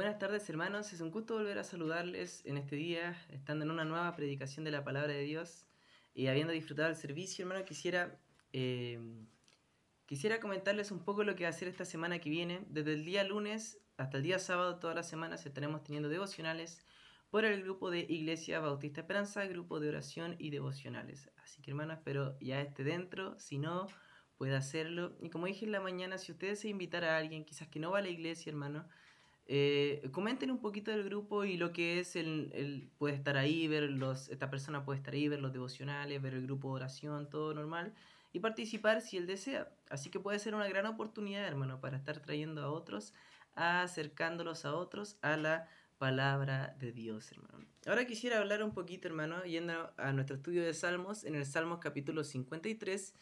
Buenas tardes hermanos, es un gusto volver a saludarles en este día, estando en una nueva predicación de la palabra de Dios y habiendo disfrutado el servicio, hermano, quisiera, eh, quisiera comentarles un poco lo que va a hacer esta semana que viene. Desde el día lunes hasta el día sábado, todas las semanas estaremos teniendo devocionales por el grupo de Iglesia Bautista Esperanza, grupo de oración y devocionales. Así que hermano, espero ya esté dentro, si no, puede hacerlo. Y como dije en la mañana, si ustedes se invitar a alguien, quizás que no va a la iglesia, hermano, eh, comenten un poquito del grupo y lo que es el, el, puede estar ahí, ver los, esta persona puede estar ahí, ver los devocionales, ver el grupo de oración, todo normal, y participar si él desea. Así que puede ser una gran oportunidad, hermano, para estar trayendo a otros, acercándolos a otros a la palabra de Dios, hermano. Ahora quisiera hablar un poquito, hermano, yendo a nuestro estudio de Salmos, en el Salmos capítulo 53,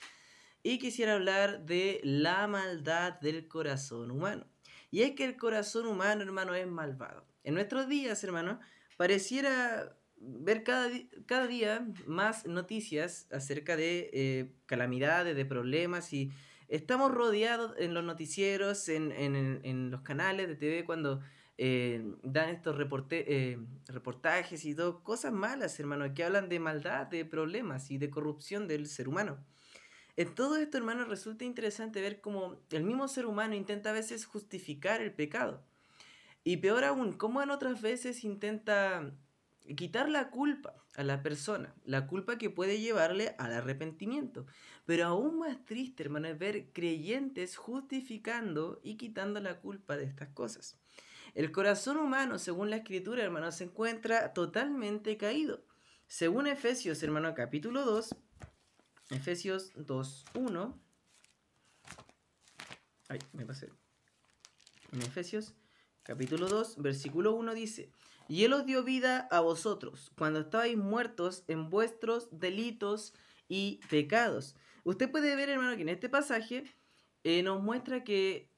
y quisiera hablar de la maldad del corazón humano. Y es que el corazón humano, hermano, es malvado. En nuestros días, hermano, pareciera ver cada, día más noticias acerca de eh, calamidades, de problemas y estamos rodeados en los noticieros, en, en, en los canales de TV cuando eh, dan estos reporte, eh, reportajes y todo, cosas malas, hermano, que hablan de maldad, de problemas y de corrupción del ser humano. En todo esto, hermano, resulta interesante ver cómo el mismo ser humano intenta a veces justificar el pecado. Y peor aún, cómo en otras veces intenta quitar la culpa a la persona, la culpa que puede llevarle al arrepentimiento. Pero aún más triste, hermano, es ver creyentes justificando y quitando la culpa de estas cosas. El corazón humano, según la escritura, hermano, se encuentra totalmente caído. Según Efesios, hermano, capítulo 2, Efesios 2.1. Ay, me pasé. En Efesios capítulo 2, versículo 1 dice, y Él os dio vida a vosotros cuando estabais muertos en vuestros delitos y pecados. Usted puede ver, hermano, que en este pasaje eh, nos muestra que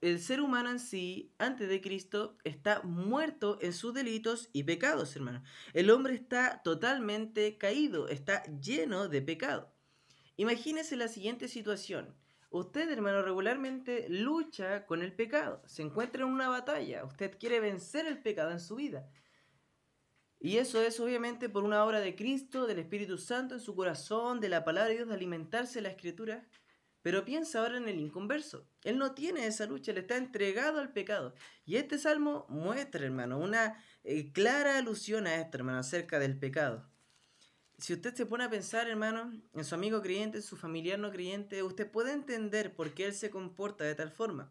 el ser humano en sí, antes de Cristo, está muerto en sus delitos y pecados, hermano. El hombre está totalmente caído, está lleno de pecado. Imagínese la siguiente situación. Usted, hermano, regularmente lucha con el pecado. Se encuentra en una batalla. Usted quiere vencer el pecado en su vida. Y eso es obviamente por una obra de Cristo, del Espíritu Santo en su corazón, de la palabra de Dios, de alimentarse de la Escritura. Pero piensa ahora en el inconverso. Él no tiene esa lucha, él está entregado al pecado. Y este salmo muestra, hermano, una eh, clara alusión a esto, hermano, acerca del pecado si usted se pone a pensar, hermano, en su amigo creyente, en su familiar no creyente, usted puede entender por qué él se comporta de tal forma.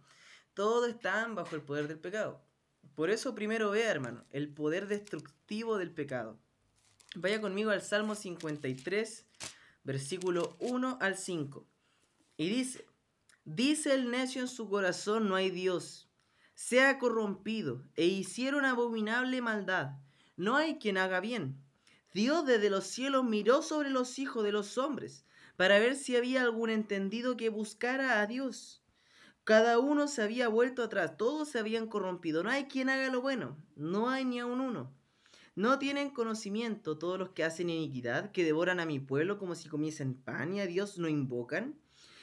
Todos están bajo el poder del pecado. Por eso primero vea, hermano, el poder destructivo del pecado. Vaya conmigo al Salmo 53, versículo 1 al 5. Y dice, dice el necio en su corazón, no hay Dios. Sea corrompido e hicieron abominable maldad. No hay quien haga bien Dios desde los cielos miró sobre los hijos de los hombres para ver si había algún entendido que buscara a Dios. Cada uno se había vuelto atrás, todos se habían corrompido. No hay quien haga lo bueno, no hay ni aun uno. No tienen conocimiento todos los que hacen iniquidad, que devoran a mi pueblo como si comiesen pan y a Dios no invocan.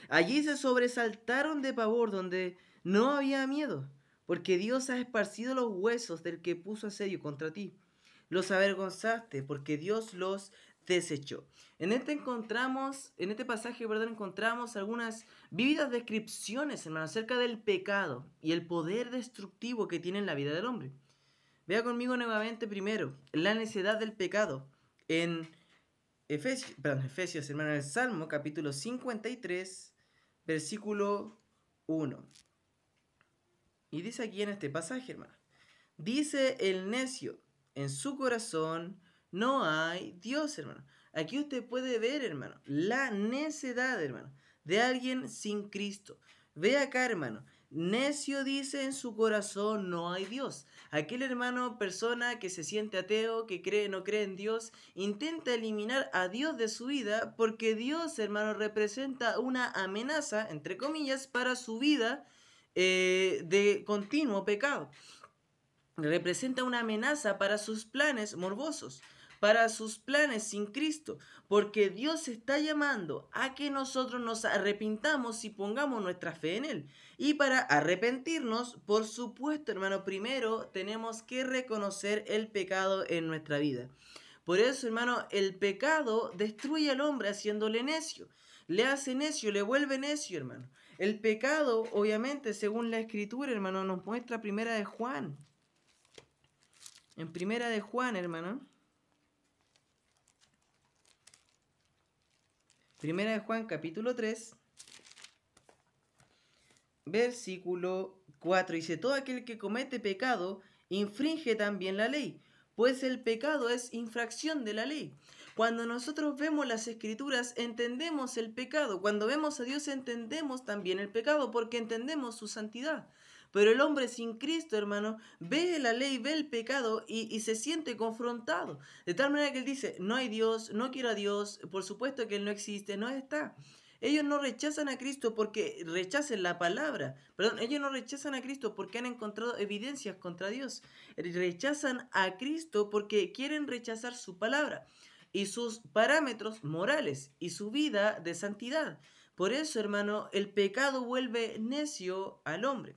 Allí se sobresaltaron de pavor donde no había miedo, porque Dios ha esparcido los huesos del que puso asedio contra ti los avergonzaste, porque Dios los desechó. En este encontramos, en este pasaje. Encontramos algunas vívidas descripciones, hermano, acerca del pecado y el poder destructivo que tiene en la vida del hombre. Vea conmigo nuevamente primero la necedad del pecado en Efesios, perdón, Efesios, hermano, en el Salmo capítulo 53, versículo 1. Y dice aquí en este pasaje, hermano, dice el necio, en su corazón no hay Dios, hermano. Aquí usted puede ver, hermano, la necedad, hermano, de alguien sin Cristo. Ve acá, hermano. Necio dice en su corazón no hay Dios. Aquel hermano, persona que se siente ateo, que cree, no cree en Dios, intenta eliminar a Dios de su vida porque Dios, hermano, representa una amenaza, entre comillas, para su vida eh, de continuo pecado representa una amenaza para sus planes morbosos. para sus planes sin Cristo, porque Dios está llamando a que nosotros nos arrepintamos y pongamos nuestra fe en Él. Y para arrepentirnos, por supuesto, hermano, primero tenemos que reconocer el pecado en nuestra vida. Por eso, hermano, el pecado destruye al hombre haciéndole necio. Le hace necio, le vuelve necio, hermano. El pecado, obviamente, según la escritura, hermano, nos muestra primera de Juan. En primera de Juan, hermano. Primera de Juan, capítulo 3, versículo 4. Dice, todo aquel que comete pecado infringe también la ley, pues el pecado es infracción de la ley. Cuando nosotros vemos las escrituras, entendemos el pecado. Cuando vemos a Dios, entendemos también el pecado, porque entendemos su santidad. Pero el hombre sin Cristo, hermano, ve la ley, ve el pecado y, se siente confrontado. De tal manera que él dice, no hay Dios, no quiero a Dios, por supuesto que Él no existe, no está. Ellos no rechazan a Cristo porque rechacen la palabra. Perdón, ellos no rechazan a Cristo porque han encontrado evidencias contra Dios. Rechazan a Cristo porque quieren rechazar su palabra y sus parámetros morales y su vida de santidad. Por eso, hermano, el pecado vuelve necio al hombre.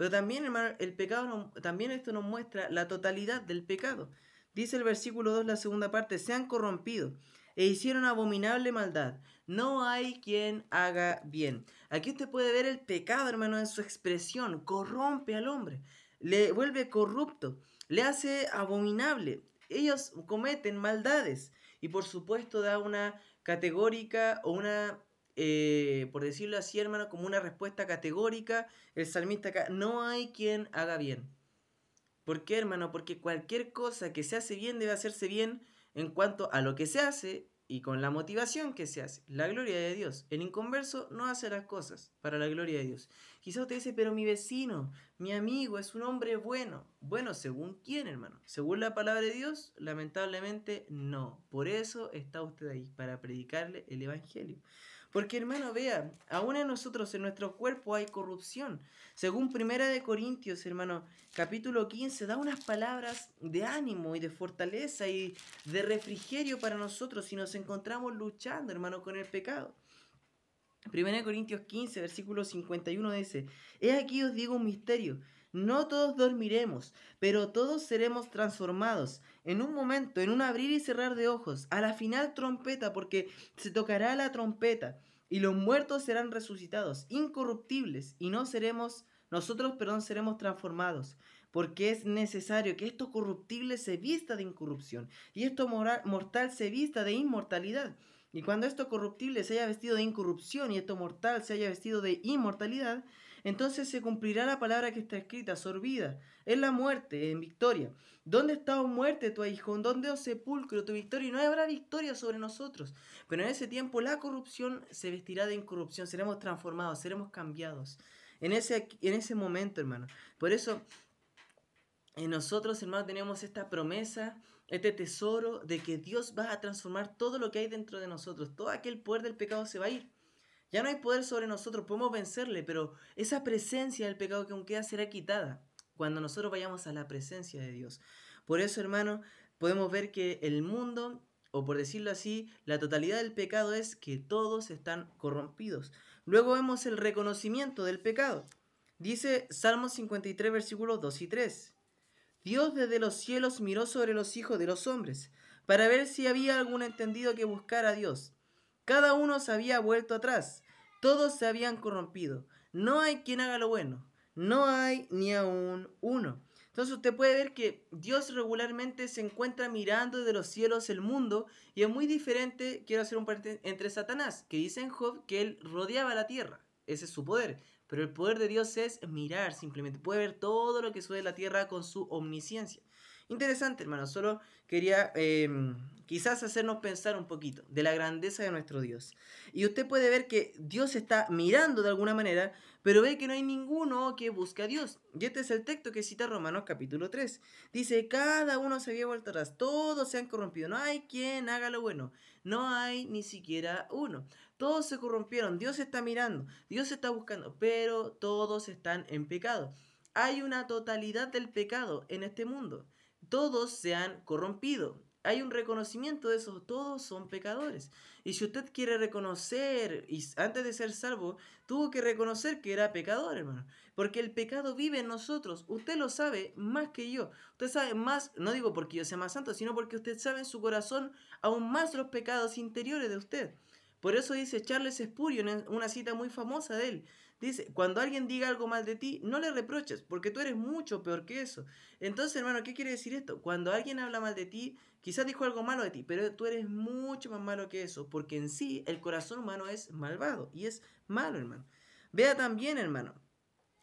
Pero también, hermano, el pecado, también esto nos muestra la totalidad del pecado. Dice el versículo 2, la segunda parte, se han corrompido e hicieron abominable maldad. No hay quien haga bien. Aquí usted puede ver el pecado, hermano, en su expresión. Corrompe al hombre, le vuelve corrupto, le hace abominable. Ellos cometen maldades y por supuesto da una categórica o una eh, por decirlo así, hermano, como una respuesta categórica, el salmista acá, no hay quien haga bien. ¿Por qué, hermano? Porque cualquier cosa que se hace bien debe hacerse bien en cuanto a lo que se hace y con la motivación que se hace, la gloria de Dios. El inconverso no hace las cosas para la gloria de Dios. Quizás usted dice, pero mi vecino, mi amigo, es un hombre bueno. Bueno, ¿según quién, hermano? ¿Según la palabra de Dios? Lamentablemente no. Por eso está usted ahí, para predicarle el Evangelio. Porque hermano, vea, aún en nosotros, en nuestro cuerpo hay corrupción. Según Primera de Corintios, hermano, capítulo 15, da unas palabras de ánimo y de fortaleza y de refrigerio para nosotros si nos encontramos luchando, hermano, con el pecado. Primera de Corintios 15, versículo 51 dice, He aquí os digo un misterio. No todos dormiremos, pero todos seremos transformados en un momento, en un abrir y cerrar de ojos, a la final trompeta, porque se tocará la trompeta y los muertos serán resucitados, incorruptibles, y no seremos, nosotros, perdón, seremos transformados, porque es necesario que esto corruptible se vista de incorrupción y esto mortal se vista de inmortalidad. Y cuando esto corruptible se haya vestido de incorrupción y esto mortal se haya vestido de inmortalidad, entonces se cumplirá la palabra que está escrita, sorbida, en la muerte, en victoria. ¿Dónde está, oh muerte, tu hijo? ¿Dónde, oh sepulcro, tu victoria? Y no habrá victoria sobre nosotros. Pero en ese tiempo la corrupción se vestirá de incorrupción, seremos transformados, seremos cambiados. En ese, en ese momento, hermano. Por eso, en nosotros, hermano, tenemos esta promesa, este tesoro de que Dios va a transformar todo lo que hay dentro de nosotros. Todo aquel poder del pecado se va a ir. Ya no hay poder sobre nosotros, podemos vencerle, pero esa presencia del pecado que aún queda será quitada cuando nosotros vayamos a la presencia de Dios. Por eso, hermano, podemos ver que el mundo, o por decirlo así, la totalidad del pecado es que todos están corrompidos. Luego vemos el reconocimiento del pecado. Dice Salmo 53, versículos 2 y 3. Dios desde los cielos miró sobre los hijos de los hombres, para ver si había algún entendido que buscara a Dios cada uno se había vuelto atrás, todos se habían corrompido. No hay quien haga lo bueno, no hay ni aún uno. Entonces usted puede ver que Dios regularmente se encuentra mirando desde los cielos el mundo y es muy diferente, quiero hacer un paréntesis, entre Satanás, que dice en Job que él rodeaba la tierra, ese es su poder, pero el poder de Dios es mirar simplemente, puede ver todo lo que sube la tierra con su omnisciencia. Interesante, hermano. Solo quería em, quizás hacernos pensar un poquito de la grandeza de nuestro Dios. Y usted puede ver que Dios está mirando de alguna manera, pero ve que no hay ninguno que busque a Dios. Y este es el texto que cita Romanos capítulo 3. Dice, cada uno se había vuelto atrás, todos se han corrompido, no hay quien haga lo bueno, no hay ni siquiera uno. Todos se corrompieron, Dios está mirando, Dios está buscando, pero todos están en pecado. Hay una totalidad del pecado en este mundo todos se han corrompido. hay un reconocimiento de eso, todos son pecadores. Y si usted quiere reconocer, y antes de ser salvo, tuvo que reconocer que era pecador, hermano. Porque el pecado vive en nosotros. Usted lo sabe más que yo. Usted sabe más, no digo porque yo sea más santo, sino porque usted sabe en su corazón aún más los pecados interiores de usted. Por eso dice Charles Spurgeon una cita muy famosa de él. Dice, cuando alguien diga algo mal de ti, no le reproches, porque tú eres mucho peor que eso. Entonces, hermano, ¿qué quiere decir esto? Cuando alguien habla mal de ti, quizás dijo algo malo de ti, pero tú eres mucho más malo que eso, porque en sí el corazón humano es malvado y es malo, hermano. Vea también, hermano,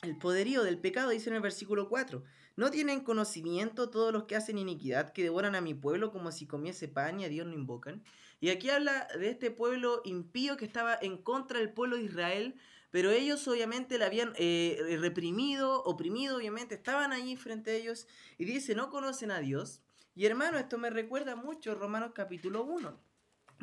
el poderío del pecado, dice en el versículo 4. ¿No tienen conocimiento todos los que hacen iniquidad, que devoran a mi pueblo como si comiese pan y a Dios no invocan? Y aquí habla de este pueblo impío que estaba en contra del pueblo de Israel, pero ellos obviamente la habían eh, reprimido, oprimido, obviamente, estaban allí frente a ellos y dice, no conocen a Dios. Y hermano, esto me recuerda mucho Romanos capítulo 1,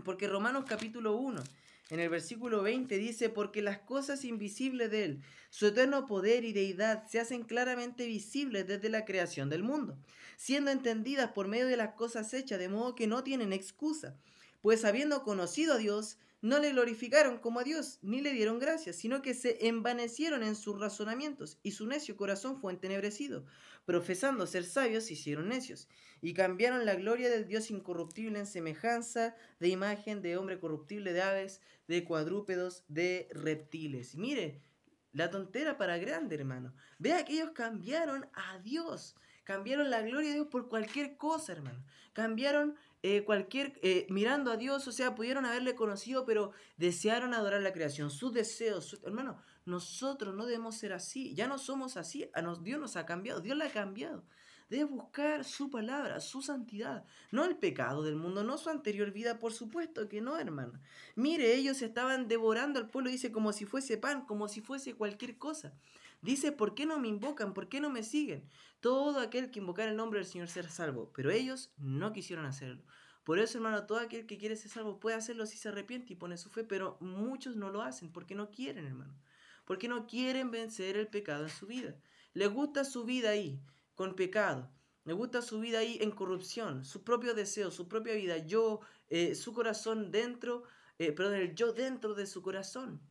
porque Romanos capítulo 1, en el versículo 20 dice, porque las cosas invisibles de Él, su eterno poder y deidad, se hacen claramente visibles desde la creación del mundo, siendo entendidas por medio de las cosas hechas, de modo que no tienen excusa, pues habiendo conocido a Dios, no le glorificaron como a Dios, ni le dieron gracias, sino que se envanecieron en sus razonamientos, y su necio corazón fue entenebrecido. Profesando ser sabios, se hicieron necios, y cambiaron la gloria del Dios incorruptible en semejanza de imagen de hombre corruptible, de aves, de cuadrúpedos, de reptiles. mire, la tontera para grande, hermano. Vea que ellos cambiaron a Dios. Cambiaron la gloria de Dios por cualquier cosa, hermano. Cambiaron eh, cualquier, eh, mirando a Dios, o sea, pudieron haberle conocido, pero desearon adorar la creación, sus deseos, hermano, nosotros no debemos ser así, ya no somos así, a nos, Dios nos ha cambiado, Dios la ha cambiado. Debe buscar su palabra, su santidad, no el pecado del mundo, no su anterior vida, por supuesto que no, hermano. Mire, ellos estaban devorando al pueblo, dice, como si fuese pan, como si fuese cualquier cosa. Dice, ¿por qué no me invocan? ¿Por qué no me siguen? Todo aquel que invocar el nombre del Señor será salvo, pero ellos no quisieron hacerlo. Por eso, hermano, todo aquel que quiere ser salvo puede hacerlo si se arrepiente y pone su fe, pero muchos no lo hacen porque no quieren, hermano. Porque no quieren vencer el pecado en su vida. Les gusta su vida ahí, con pecado. Les gusta su vida ahí en corrupción, su propio deseo, su propia vida, yo, eh, su corazón dentro, eh, perdón, el yo dentro de su corazón.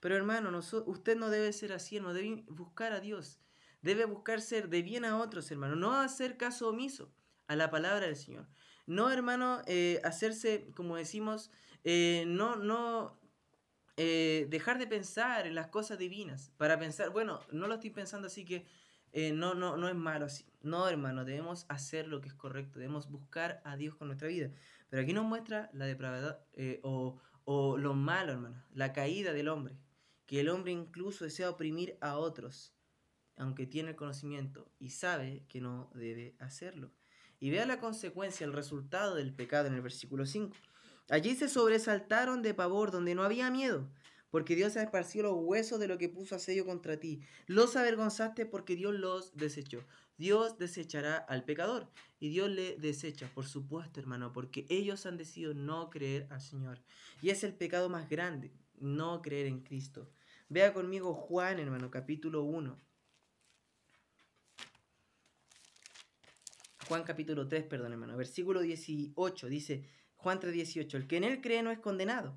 Pero hermano, usted no debe ser así, no debe buscar a Dios. Debe buscar ser de bien a otros, hermano. No hacer caso omiso a la palabra del Señor. No, hermano, eh, hacerse, como decimos, no, no dejar de pensar en las cosas divinas. Para pensar, bueno, no lo estoy pensando así que no, no, no es malo así. No, hermano, debemos hacer lo que es correcto. Debemos buscar a Dios con nuestra vida. Pero aquí nos muestra la depravedad o, o lo malo, hermano, la caída del hombre que el hombre incluso desea oprimir a otros, aunque tiene el conocimiento y sabe que no debe hacerlo. Y vea la consecuencia, el resultado del pecado en el versículo 5. Allí se sobresaltaron de pavor donde no había miedo, porque Dios ha esparcido los huesos de lo que puso a sello contra ti. Los avergonzaste porque Dios los desechó. Dios desechará al pecador y Dios le desecha, por supuesto, hermano, porque ellos han decidido no creer al Señor. Y es el pecado más grande, no creer en Cristo. Vea conmigo Juan, hermano, capítulo 1. Juan capítulo 3, perdón, hermano, versículo 18, dice Juan 3, 18, el que en él cree no es condenado,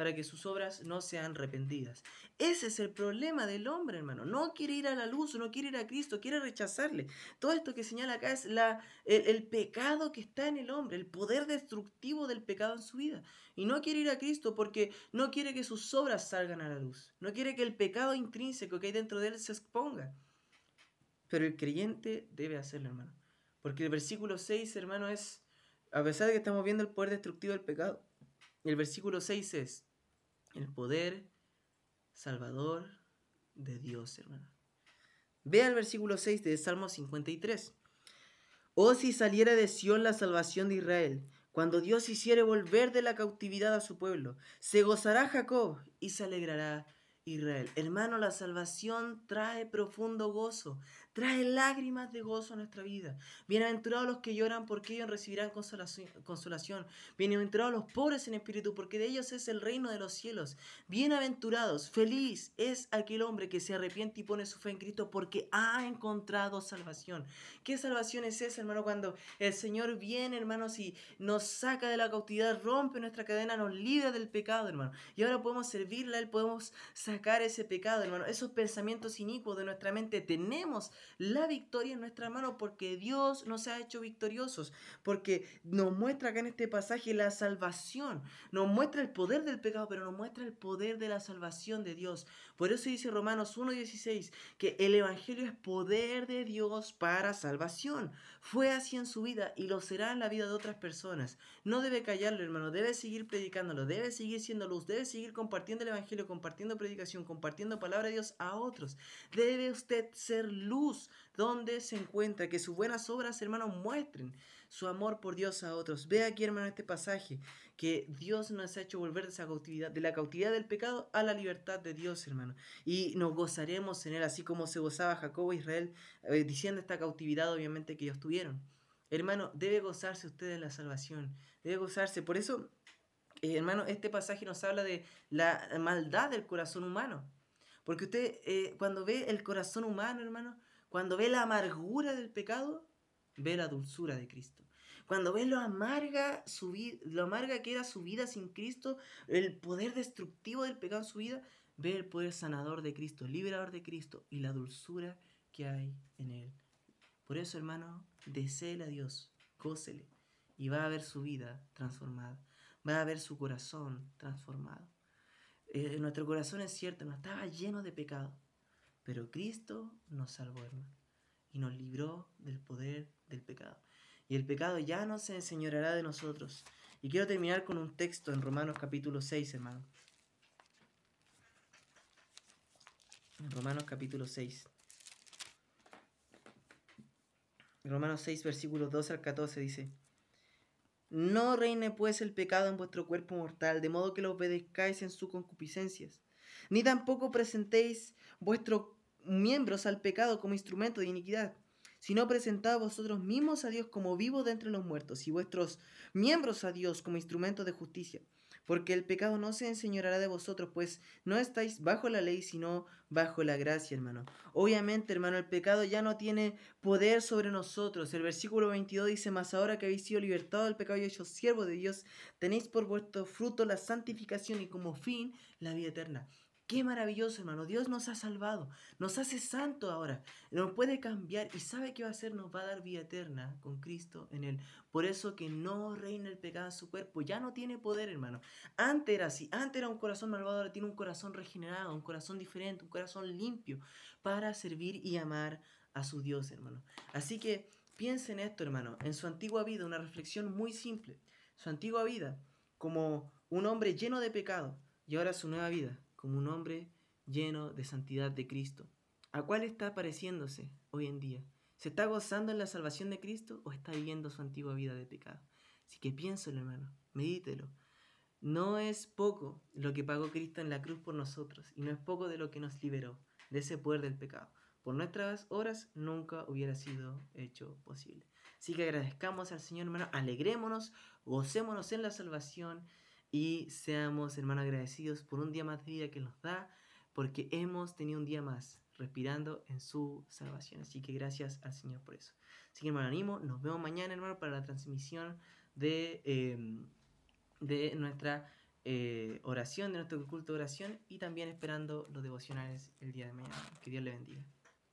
para que sus obras no sean arrepentidas. Ese es el problema del hombre, hermano. No quiere ir a la luz, no quiere ir a Cristo, quiere rechazarle. Todo esto que señala acá es la, el, pecado que está en el hombre, el poder destructivo del pecado en su vida. Y no quiere ir a Cristo porque no quiere que sus obras salgan a la luz. No quiere que el pecado intrínseco que hay dentro de él se exponga. Pero el creyente debe hacerlo, hermano. Porque el versículo 6, hermano, es, a pesar de que estamos viendo el poder destructivo del pecado, el versículo 6 es el poder salvador de Dios, hermano. Vea el versículo 6 de Salmo 53. Oh, si saliera de Sión la salvación de Israel, cuando Dios hiciere volver de la cautividad a su pueblo, se gozará Jacob y se alegrará Israel. Hermano, la salvación trae profundo gozo, trae lágrimas de gozo a nuestra vida. Bienaventurados los que lloran, porque ellos recibirán consolación. Bienaventurados los pobres en espíritu, porque de ellos es el reino de los cielos. Bienaventurados, feliz es aquel hombre que se arrepiente y pone su fe en Cristo, porque ha encontrado salvación. ¿Qué salvación es esa, hermano? Cuando el Señor viene, hermanos, y nos saca de la cautividad, rompe nuestra cadena, nos libra del pecado, hermano. Y ahora podemos servirle a Él, podemos sacar ese pecado, hermano. Esos pensamientos inicuos de nuestra mente, tenemos la victoria en nuestra mano porque Dios nos ha hecho victoriosos, porque nos muestra acá en este pasaje la salvación, nos muestra el poder del pecado, pero nos muestra el poder de la salvación de Dios. Por eso dice Romanos 1.16 que el Evangelio es poder de Dios para salvación. Fue así en su vida y lo será en la vida de otras personas. No debe callarlo, hermano, debe seguir predicándolo, debe seguir siendo luz, debe seguir compartiendo el Evangelio, compartiendo predicación, compartiendo palabra de Dios a otros. Debe usted ser luz donde se encuentra, que sus buenas obras, hermanos, muestren su amor por Dios a otros. Ve aquí, hermano, este pasaje, que Dios nos ha hecho volver de esa cautividad, de la cautividad del pecado a la libertad de Dios, hermano. Y nos gozaremos en él, así como se gozaba Jacobo e Israel, eh, diciendo esta cautividad, obviamente, que ellos tuvieron. Hermano, debe gozarse usted en la salvación, debe gozarse. Por eso, eh, hermano, este pasaje nos habla de la maldad del corazón humano. Porque usted, eh, cuando ve el corazón humano, hermano, cuando ve la amargura del pecado, ve la dulzura de Cristo. Cuando ve lo amarga, su lo amarga que era su vida sin Cristo, el poder destructivo del pecado en su vida, ve el poder sanador de Cristo, liberador de Cristo y la dulzura que hay en él. Por eso, hermano, deseele a Dios, gócele y va a ver su vida transformada, va a ver su corazón transformado. Eh, nuestro corazón es cierto, no estaba lleno de pecado, pero Cristo nos salvó, hermano, y nos libró del poder del pecado. Y el pecado ya no se enseñoreará de nosotros. Y quiero terminar con un texto en Romanos capítulo 6, hermano. En Romanos capítulo 6. Romanos 6, versículos 12 al 14 dice, No reine pues el pecado en vuestro cuerpo mortal, de modo que lo obedezcáis en sus concupiscencias ni tampoco presentéis vuestros miembros al pecado como instrumento de iniquidad, sino presentad vosotros mismos a Dios como vivos de entre los muertos, y vuestros miembros a Dios como instrumentos de justicia. Porque el pecado no se enseñorará de vosotros, pues no estáis bajo la ley, sino bajo la gracia, hermano. Obviamente, hermano, el pecado ya no tiene poder sobre nosotros. El versículo 22 dice, Mas ahora que habéis sido libertados del pecado y hechos siervos de Dios, tenéis por vuestro fruto la santificación y como fin la vida eterna. Qué maravilloso, hermano. Dios nos ha salvado, nos hace santo ahora, nos puede cambiar y sabe qué va a hacer, nos va a dar vida eterna con Cristo en él. Por eso que no reina el pecado en su cuerpo, ya no tiene poder, hermano. Antes era así, antes era un corazón malvado, ahora tiene un corazón regenerado, un corazón diferente, un corazón limpio para servir y amar a su Dios, hermano. Así que piensen en esto, hermano, en su antigua vida, una reflexión muy simple. Su antigua vida como un hombre lleno de pecado y ahora su nueva vida como un hombre lleno de santidad de Cristo. ¿A cuál está pareciéndose hoy en día? ¿Se está gozando en la salvación de Cristo o está viviendo su antigua vida de pecado? Así que piénselo, hermano, medítelo. No es poco lo que pagó Cristo en la cruz por nosotros y no es poco de lo que nos liberó de ese poder del pecado. Por nuestras horas nunca hubiera sido hecho posible. Así que agradezcamos al Señor, hermano, alegrémonos, gocémonos en la salvación y seamos, hermanos, agradecidos por un día más de vida que nos da, porque hemos tenido un día más respirando en su salvación. Así que gracias al Señor por eso. Así que, hermano, animo. Nos vemos mañana, hermano, para la transmisión de, em, de nuestra eh, oración, de nuestro culto de oración y también esperando los devocionales el día de mañana. Que Dios le bendiga.